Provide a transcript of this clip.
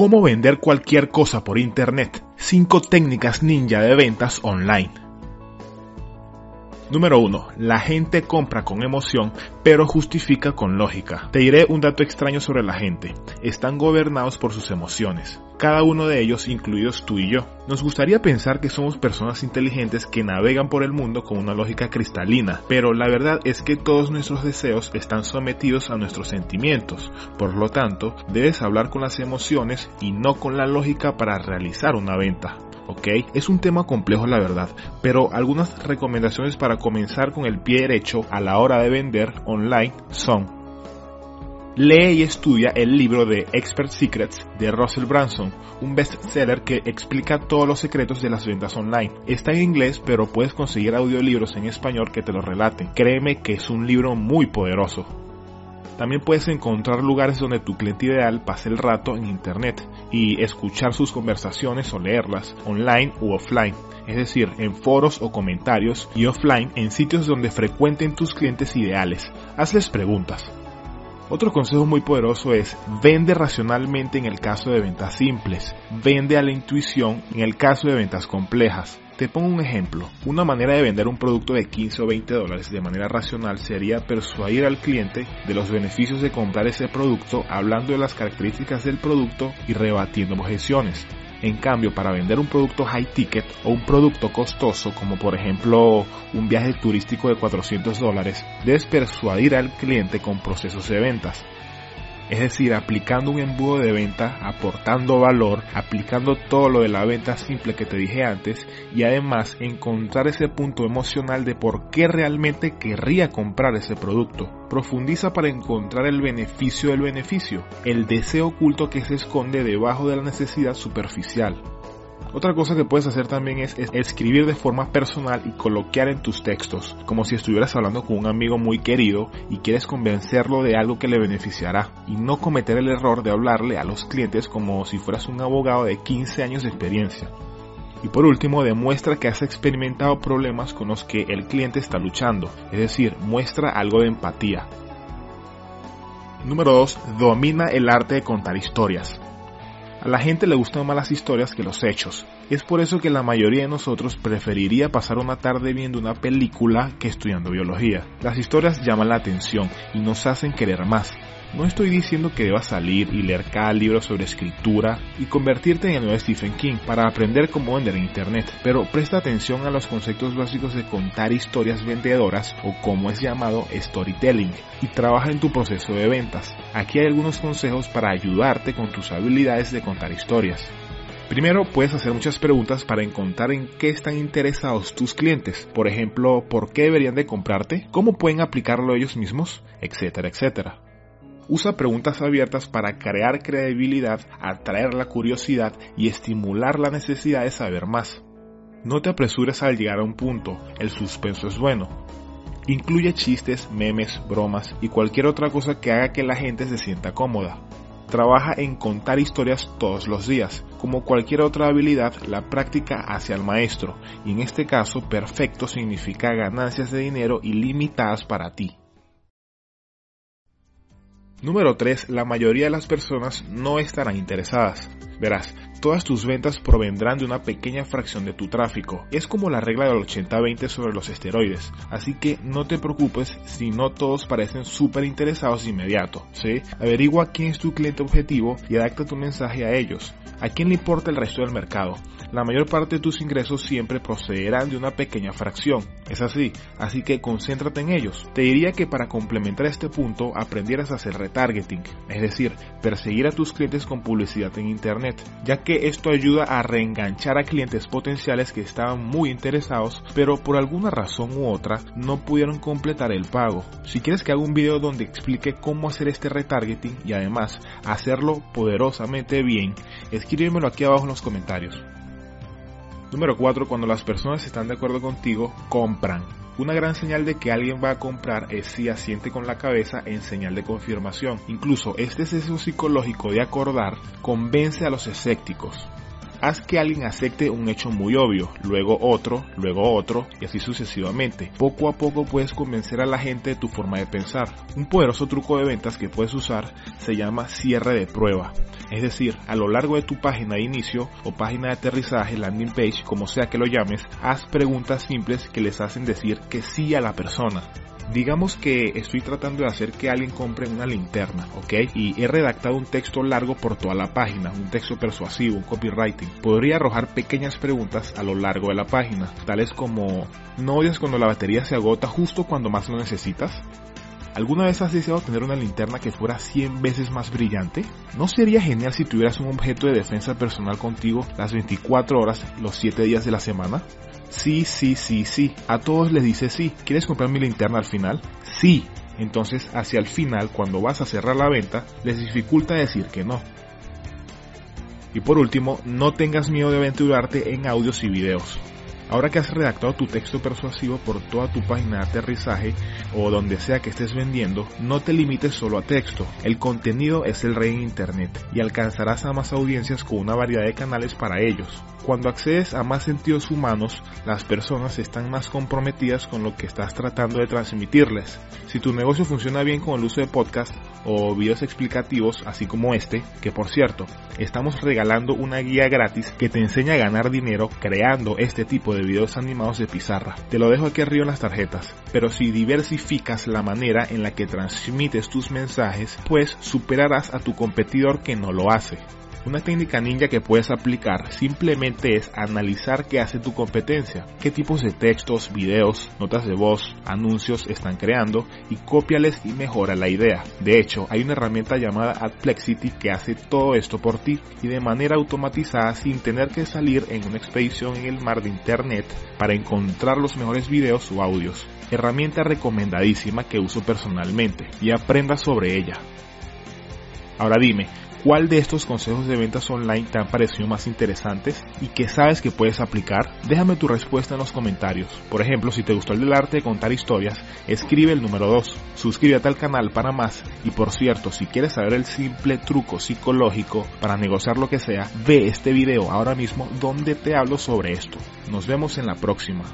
Cómo vender cualquier cosa por internet. 5 técnicas ninja de ventas online. Número 1. La gente compra con emoción, pero justifica con lógica. Te diré un dato extraño sobre la gente. Están gobernados por sus emociones. Cada uno de ellos, incluidos tú y yo. Nos gustaría pensar que somos personas inteligentes que navegan por el mundo con una lógica cristalina, pero la verdad es que todos nuestros deseos están sometidos a nuestros sentimientos. Por lo tanto, debes hablar con las emociones y no con la lógica para realizar una venta. ¿ok? Es un tema complejo la verdad, pero algunas recomendaciones para comenzar con el pie derecho a la hora de vender online son Lee y estudia el libro de Expert Secrets de Russell Branson, un bestseller que explica todos los secretos de las ventas online. Está en inglés, pero puedes conseguir audiolibros en español que te lo relaten. Créeme que es un libro muy poderoso. También puedes encontrar lugares donde tu cliente ideal pase el rato en Internet y escuchar sus conversaciones o leerlas, online u offline, es decir, en foros o comentarios y offline en sitios donde frecuenten tus clientes ideales. Hazles preguntas. Otro consejo muy poderoso es vende racionalmente en el caso de ventas simples, vende a la intuición en el caso de ventas complejas. Te pongo un ejemplo. Una manera de vender un producto de 15 o 20 dólares de manera racional sería persuadir al cliente de los beneficios de comprar ese producto hablando de las características del producto y rebatiendo objeciones. En cambio, para vender un producto high ticket o un producto costoso, como por ejemplo un viaje turístico de 400 dólares, debes persuadir al cliente con procesos de ventas es decir, aplicando un embudo de venta, aportando valor, aplicando todo lo de la venta simple que te dije antes y además encontrar ese punto emocional de por qué realmente querría comprar ese producto. Profundiza para encontrar el beneficio del beneficio, el deseo oculto que se esconde debajo de la necesidad superficial. Otra cosa que puedes hacer también es, escribir de forma personal y coloquiar en tus textos, como si estuvieras hablando con un amigo muy querido y quieres convencerlo de algo que le beneficiará, y no cometer el error de hablarle a los clientes como si fueras un abogado de 15 años de experiencia. Y por último, demuestra que has experimentado problemas con los que el cliente está luchando, es decir, muestra algo de empatía. Número 2. Domina el arte de contar historias. A la gente le gustan más las historias que los hechos. Es por eso que la mayoría de nosotros preferiría pasar una tarde viendo una película que estudiando biología. Las historias llaman la atención y nos hacen querer más. No estoy diciendo que debas salir y leer cada libro sobre escritura y convertirte en el nuevo Stephen King para aprender cómo vender en Internet, pero presta atención a los conceptos básicos de contar historias vendedoras o como es llamado storytelling y trabaja en tu proceso de ventas. Aquí hay algunos consejos para ayudarte con tus habilidades de contar historias. Primero, puedes hacer muchas preguntas para encontrar en qué están interesados tus clientes. Por ejemplo, ¿por qué deberían de comprarte? ¿Cómo pueden aplicarlo ellos mismos? Etcétera, etcétera. Usa preguntas abiertas para crear credibilidad, atraer la curiosidad y estimular la necesidad de saber más. No te apresures al llegar a un punto, el suspenso es bueno. Incluye chistes, memes, bromas y cualquier otra cosa que haga que la gente se sienta cómoda. Trabaja en contar historias todos los días. Como cualquier otra habilidad, la práctica hacia el maestro, y en este caso perfecto significa ganancias de dinero ilimitadas para ti. Número 3. La mayoría de las personas no estarán interesadas. Verás, todas tus ventas provendrán de una pequeña fracción de tu tráfico. Es como la regla del 80-20 sobre los esteroides, así que no te preocupes si no todos parecen súper interesados de inmediato. ¿sí? Averigua quién es tu cliente objetivo y adapta tu mensaje a ellos. ¿A quién le importa el resto del mercado? La mayor parte de tus ingresos siempre procederán de una pequeña fracción. Es así, así que concéntrate en ellos. Te diría que para complementar este punto aprendieras a hacer retargeting, es decir, perseguir a tus clientes con publicidad en Internet, ya que esto ayuda a reenganchar a clientes potenciales que estaban muy interesados, pero por alguna razón u otra no pudieron completar el pago. Si quieres que haga un video donde explique cómo hacer este retargeting y además hacerlo poderosamente bien, escríbemelo aquí abajo en los comentarios. Número 4. Cuando las personas están de acuerdo contigo, compran. Una gran señal de que alguien va a comprar es si asiente con la cabeza en señal de confirmación. Incluso este exceso psicológico de acordar convence a los escépticos. Haz que alguien acepte un hecho muy obvio, luego otro, luego otro y así sucesivamente. Poco a poco puedes convencer a la gente de tu forma de pensar. Un poderoso truco de ventas que puedes usar se llama cierre de prueba. Es decir, a lo largo de tu página de inicio o página de aterrizaje, landing page, como sea que lo llames, haz preguntas simples que les hacen decir que sí a la persona. Digamos que estoy tratando de hacer que alguien compre una linterna, ¿ok? Y he redactado un texto largo por toda la página, un texto persuasivo, un copywriting. Podría arrojar pequeñas preguntas a lo largo de la página, tales como ¿no odias cuando la batería se agota justo cuando más lo necesitas? ¿Alguna vez has deseado tener una linterna que fuera 100 veces más brillante? ¿No sería genial si tuvieras un objeto de defensa personal contigo las 24 horas, los 7 días de la semana? Sí, sí, sí, sí. A todos les dice sí. ¿Quieres comprar mi linterna al final? Sí. Entonces, hacia el final, cuando vas a cerrar la venta, les dificulta decir que no. Y por último, no tengas miedo de aventurarte en audios y videos. Ahora que has redactado tu texto persuasivo por toda tu página de aterrizaje o donde sea que estés vendiendo, no te limites solo a texto. El contenido es el rey en Internet y alcanzarás a más audiencias con una variedad de canales para ellos. Cuando accedes a más sentidos humanos, las personas están más comprometidas con lo que estás tratando de transmitirles. Si tu negocio funciona bien con el uso de podcast o videos explicativos, así como este, que por cierto, estamos regalando una guía gratis que te enseña a ganar dinero creando este tipo de videos animados de pizarra. Te lo dejo aquí arriba en las tarjetas. Pero si diversificas la manera en la que transmites tus mensajes, pues superarás a tu competidor que no lo hace. Una técnica ninja que puedes aplicar simplemente es analizar qué hace tu competencia, qué tipos de textos, videos, notas de voz, anuncios están creando y cópiales y mejora la idea. De hecho, hay una herramienta llamada Adplexity que hace todo esto por ti y de manera automatizada sin tener que salir en una expedición en el mar de internet para encontrar los mejores videos o audios. Herramienta recomendadísima que uso personalmente y aprenda sobre ella. Ahora dime, ¿Cuál de estos consejos de ventas online te han parecido más interesantes y qué sabes que puedes aplicar? Déjame tu respuesta en los comentarios. Por ejemplo, si te gustó el del arte de contar historias, escribe el número 2. Suscríbete al canal para más. Y por cierto, si quieres saber el simple truco psicológico para negociar lo que sea, ve este video ahora mismo donde te hablo sobre esto. Nos vemos en la próxima.